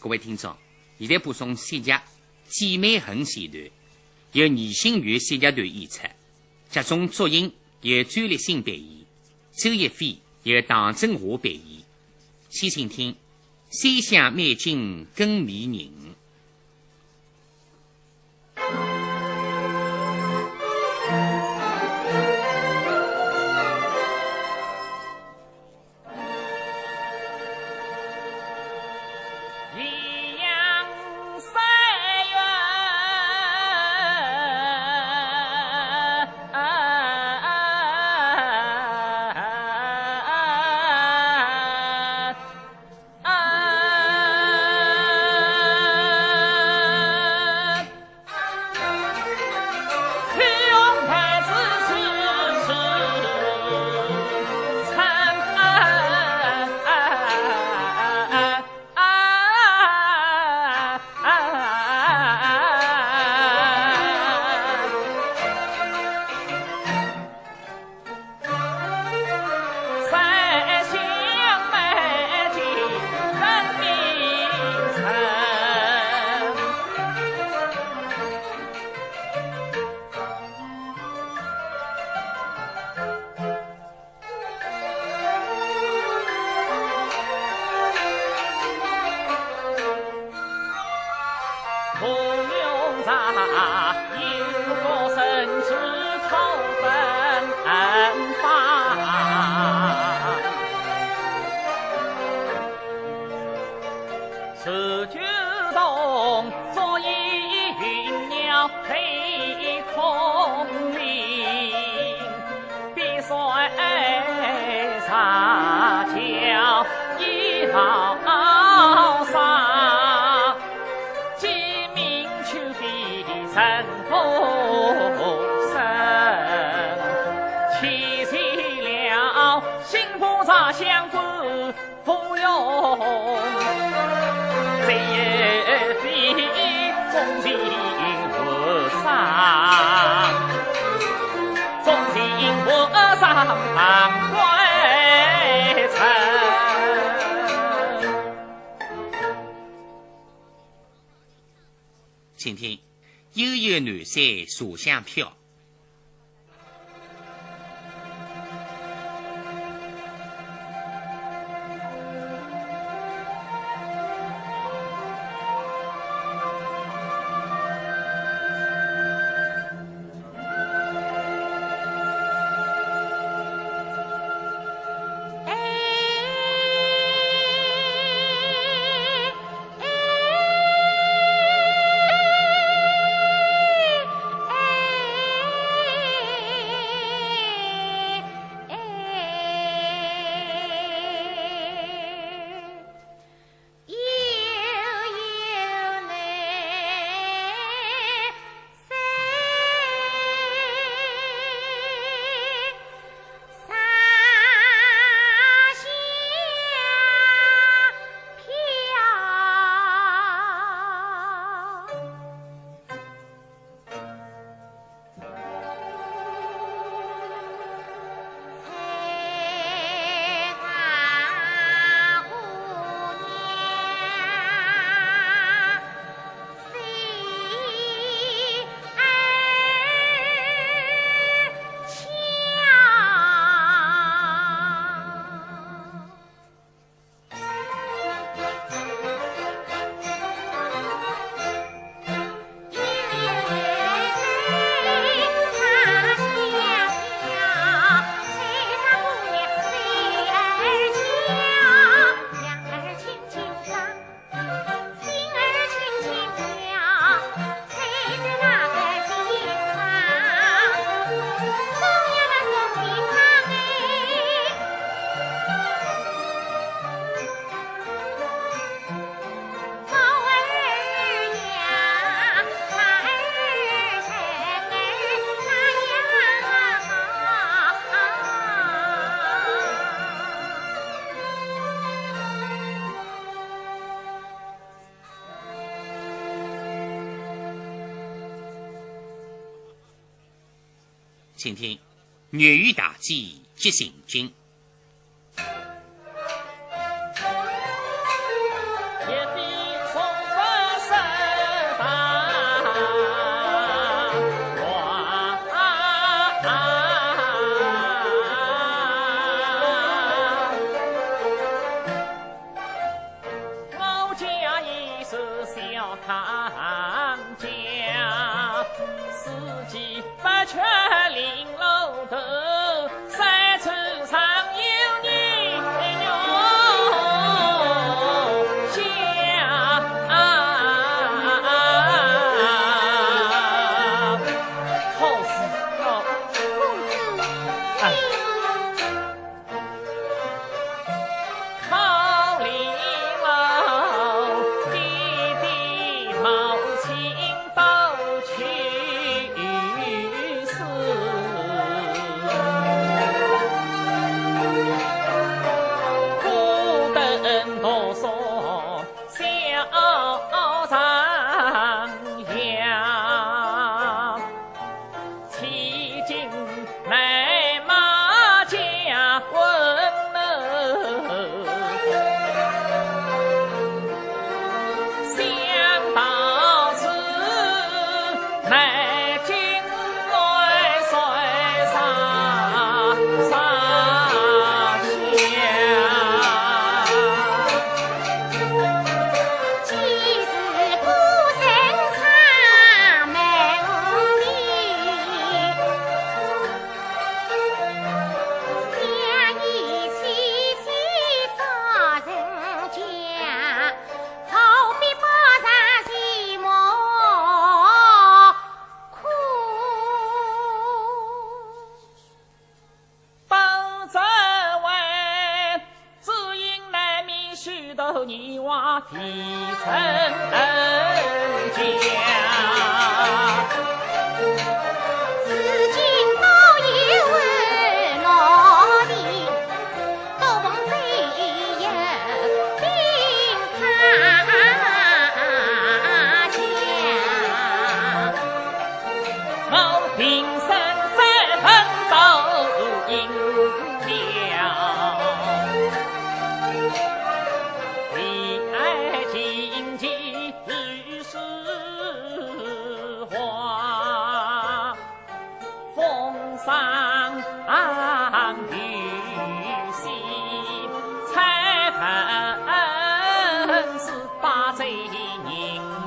各位听众，现在播送《三峡姐妹恨》线段，由倪新月三家团演出，剧中作音由朱立新扮演，周亦菲由唐振华扮演。先请听《三湘美景更迷人》。杀那阴沟神之仇分法。九洞坐一云鸟配空明，碧水长桥一毛。请听，悠悠南山茶香飘。请听，粤语大计即行军。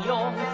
用。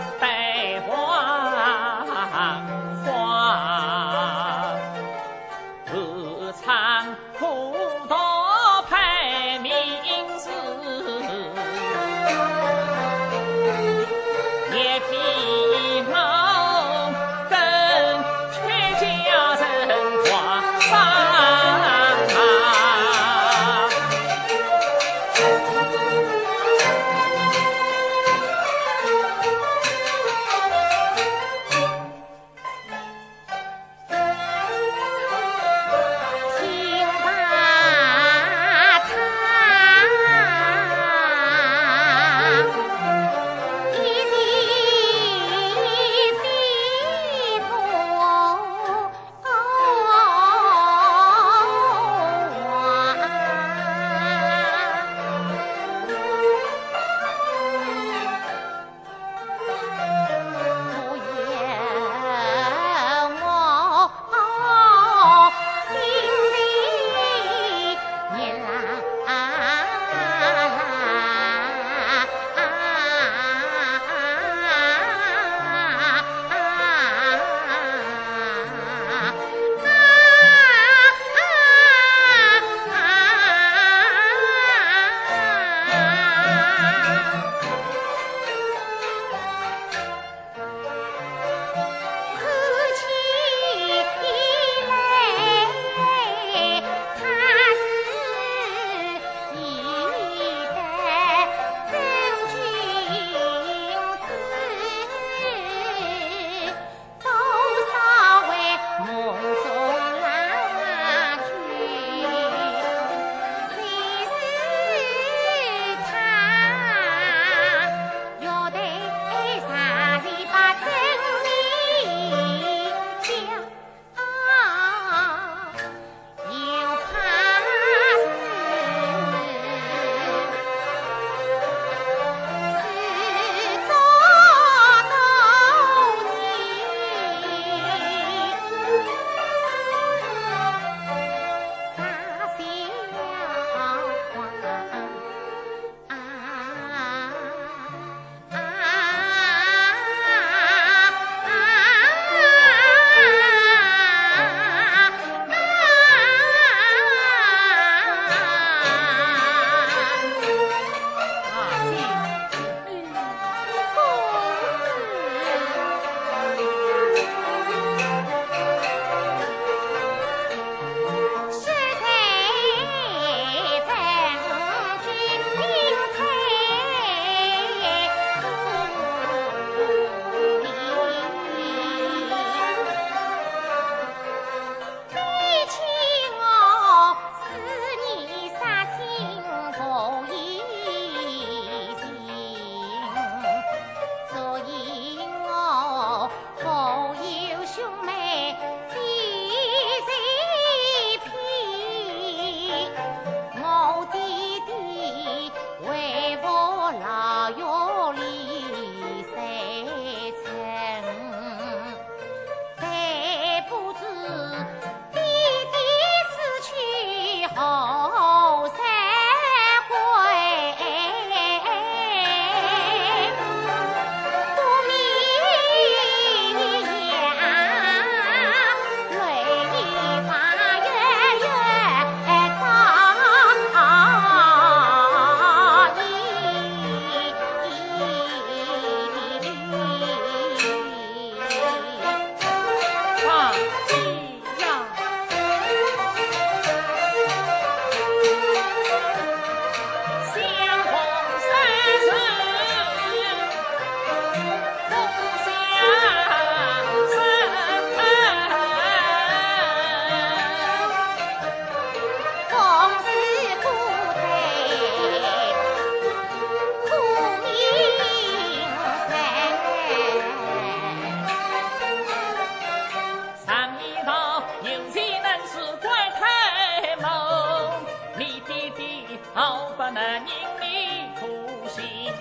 好，不能人你苦心。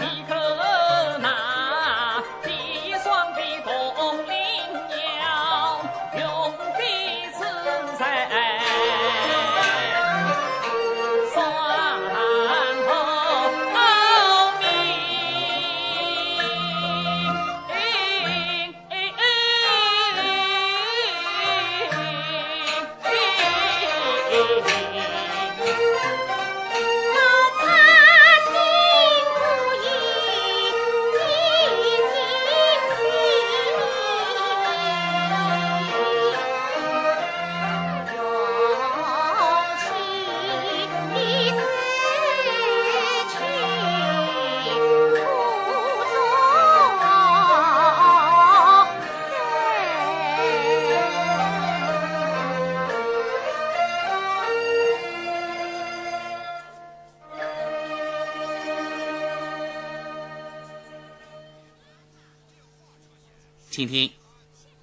今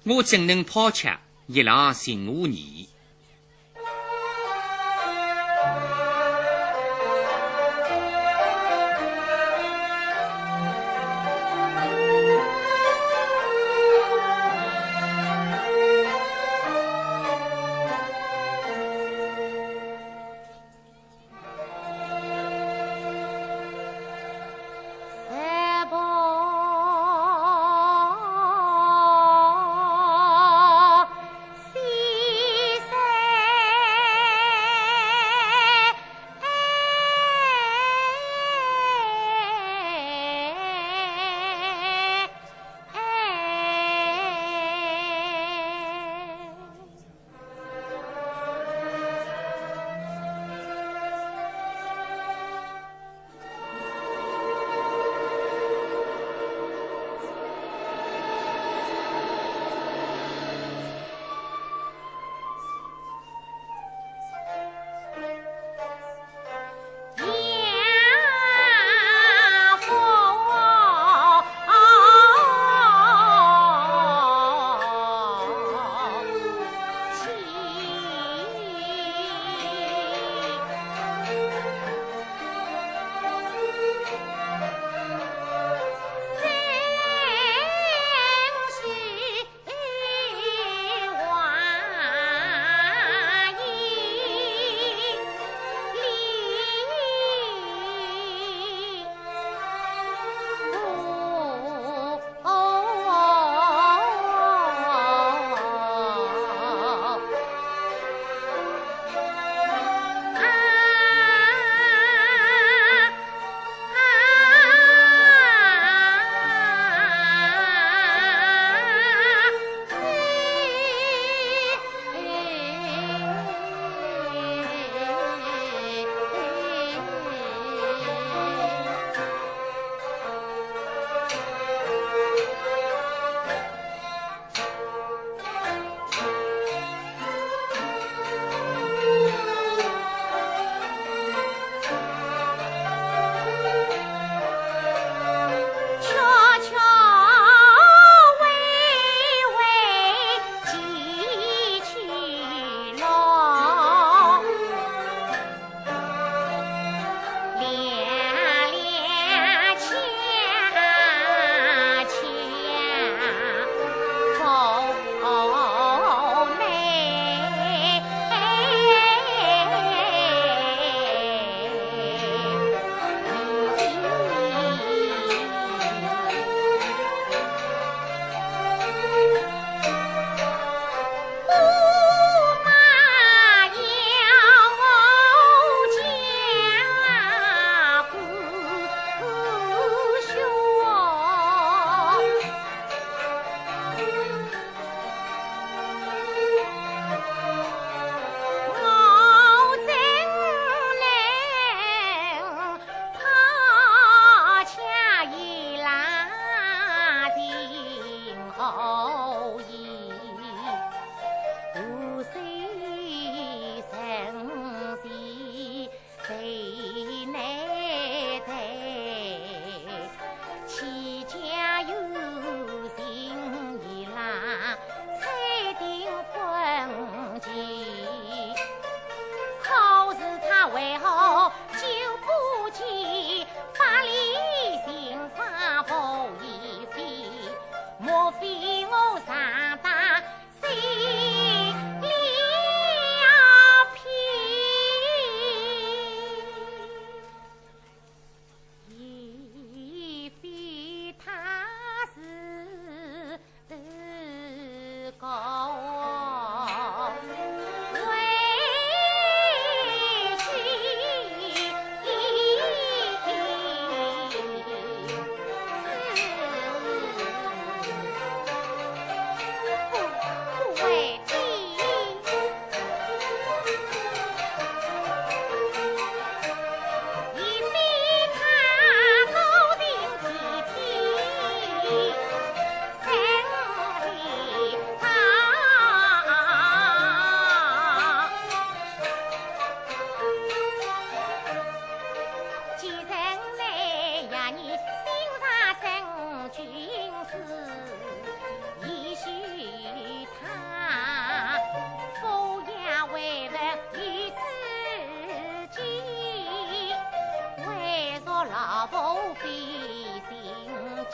我怎能抛弃一郎寻我你？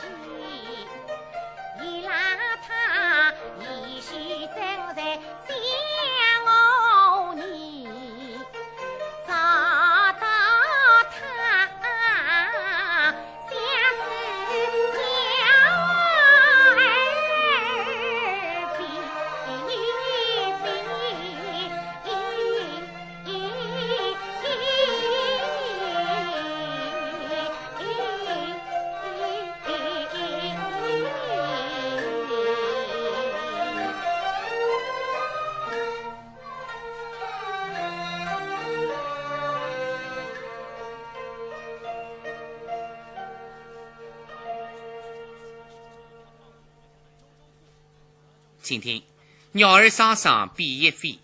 Thank you. 听听：鸟儿双双比翼飞。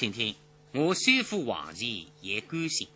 请听，我虽负王前也甘心。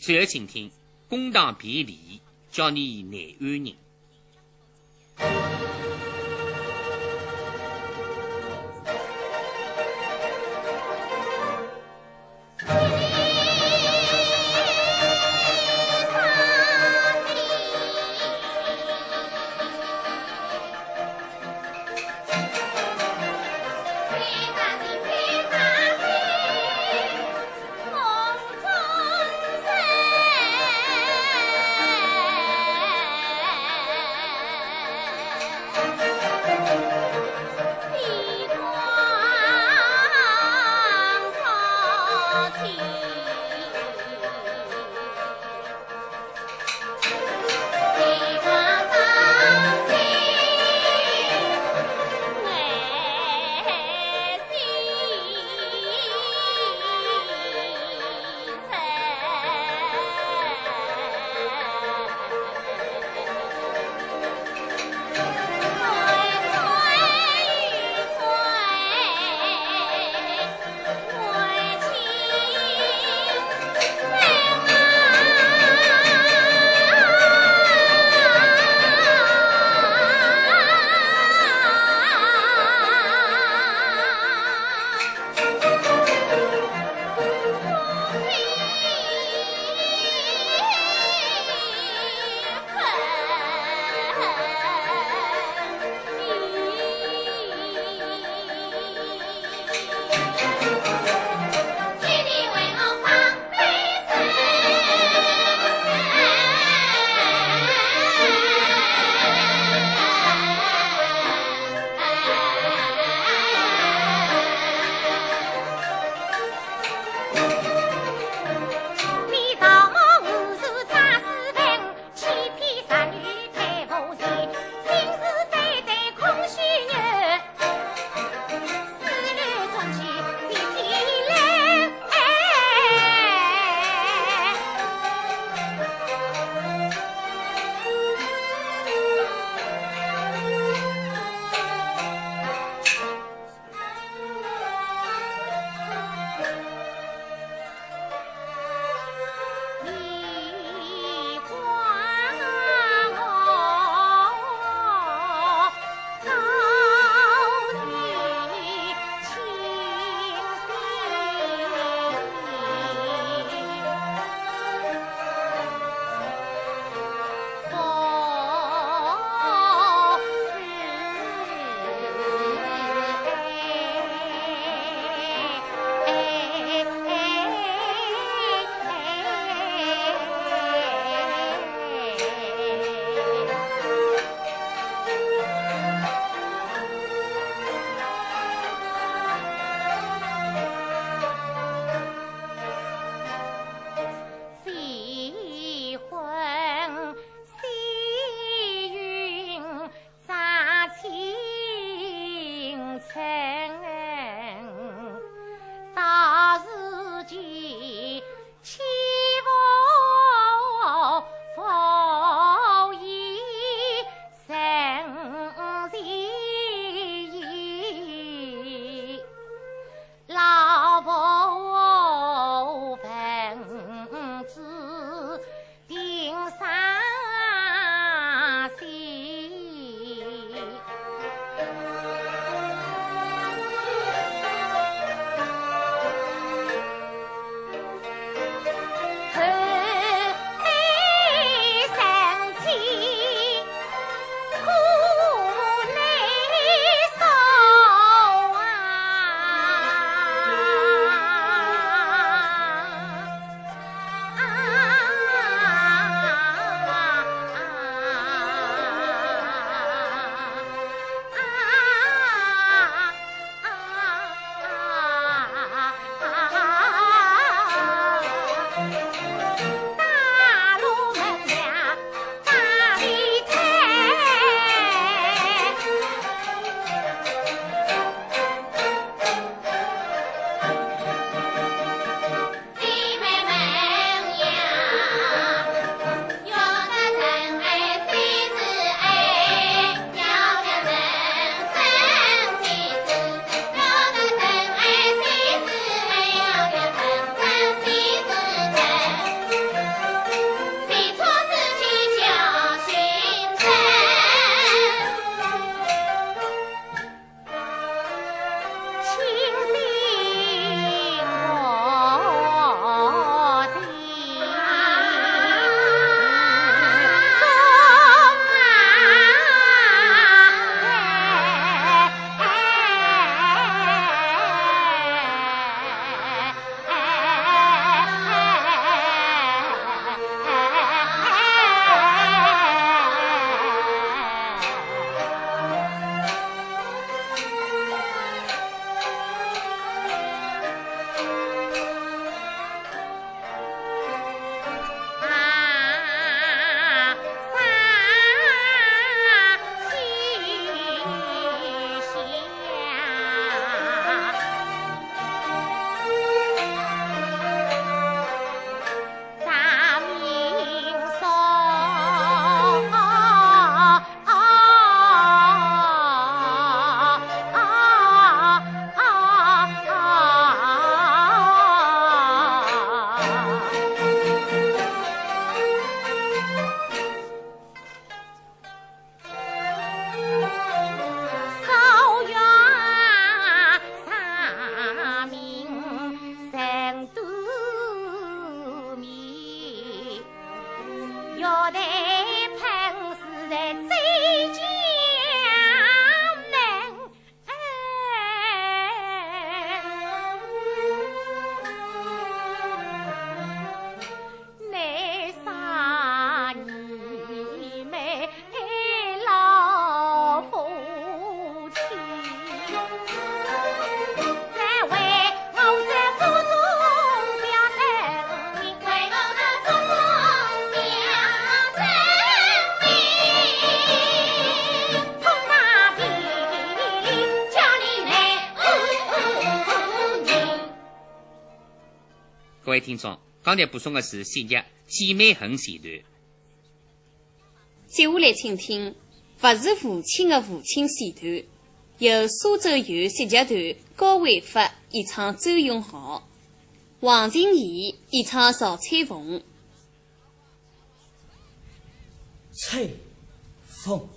最后请听，公堂辩理，叫你难安人。各位听众，刚才播送的是戏剧《姐妹恨》前段。接下来，请听《不是父亲的父亲》前段，由苏州游戏剧团高伟发演唱周永豪，王静怡演唱曹彩凤。翠凤。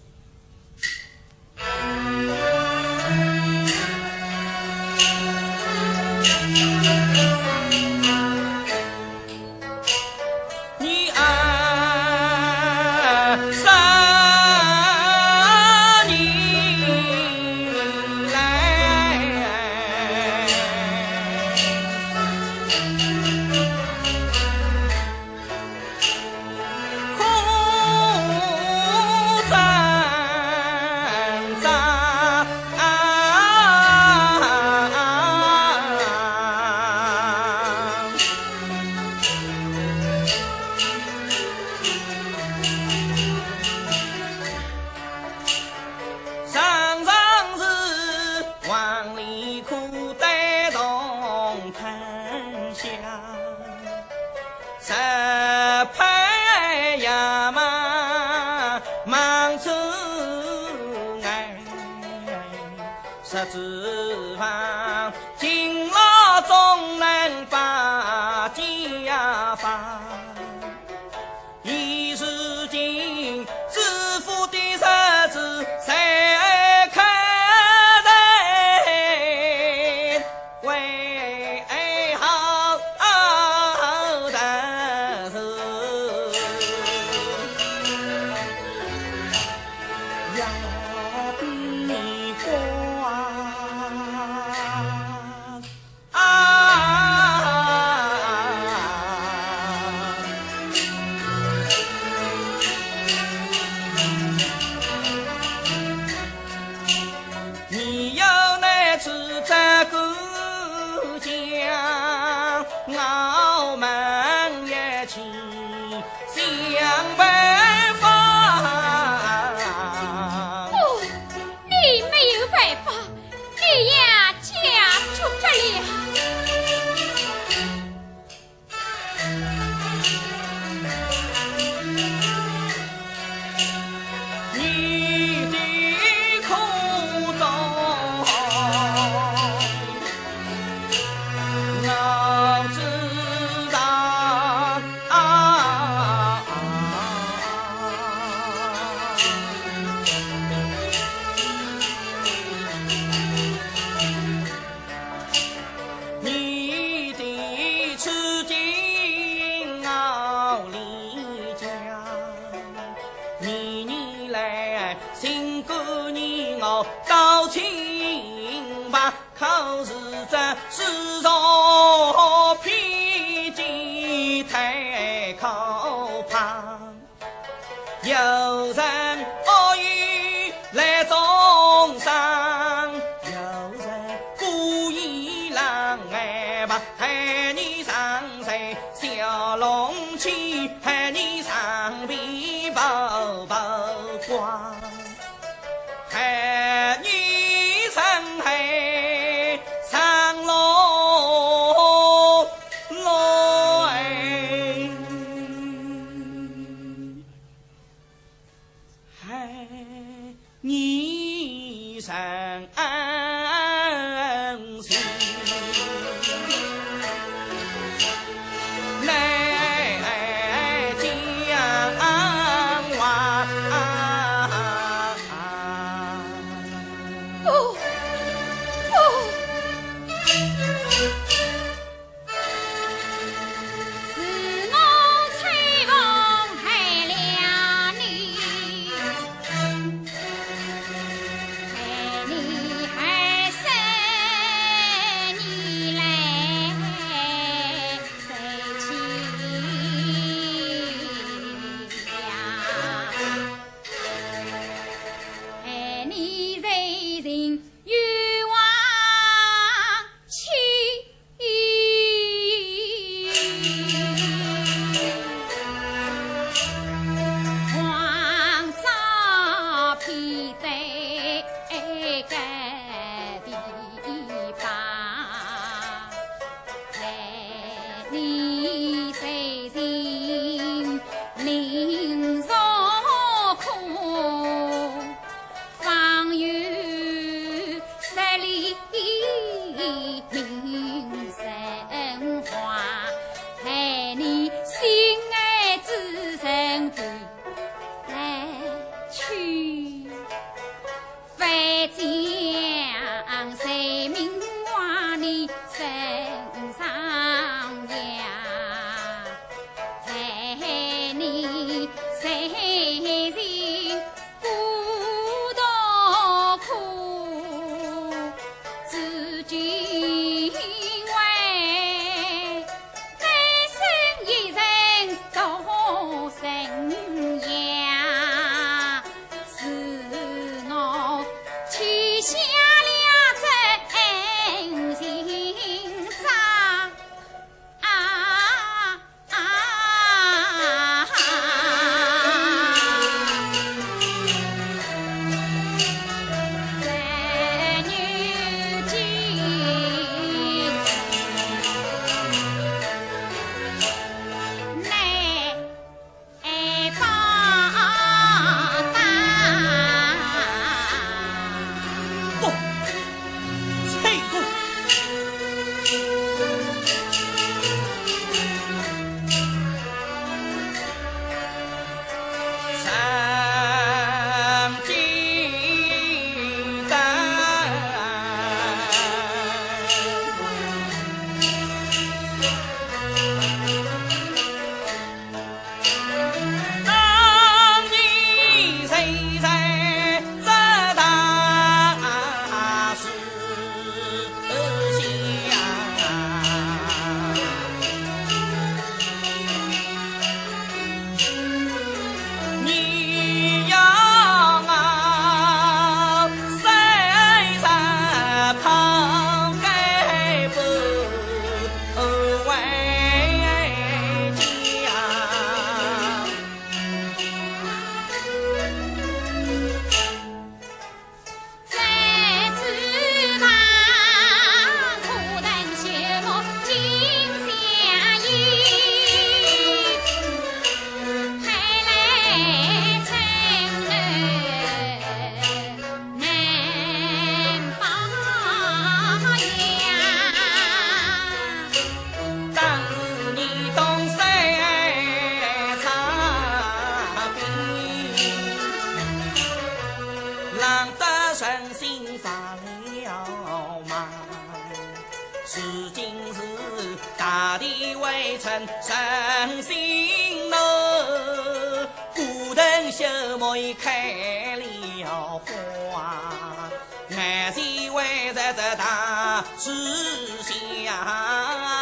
ever had. say 我啊，眼睛弯在这大树下。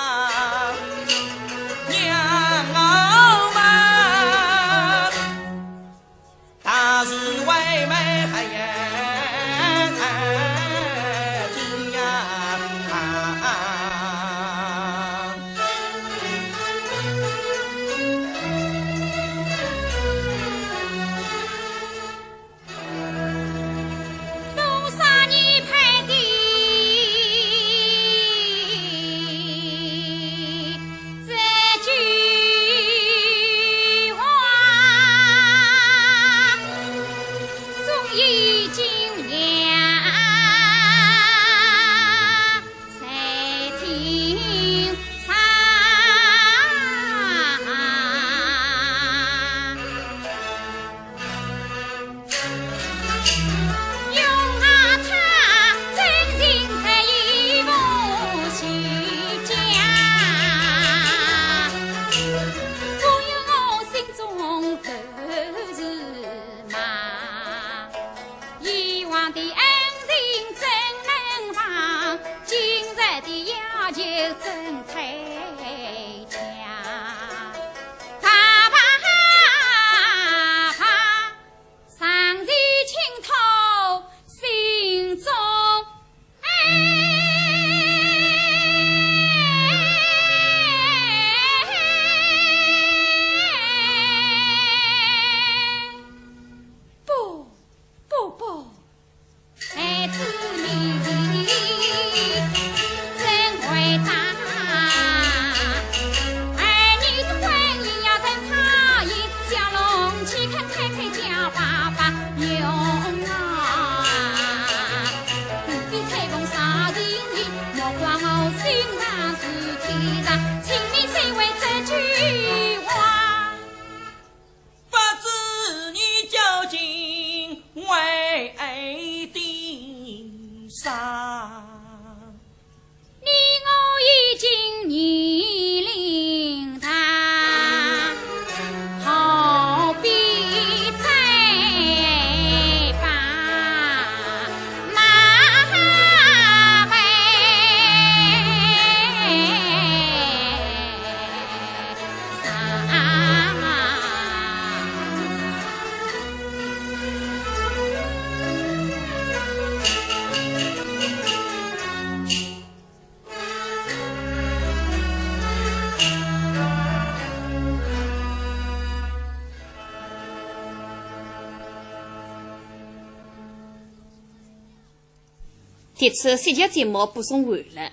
这次三节节目播送完了。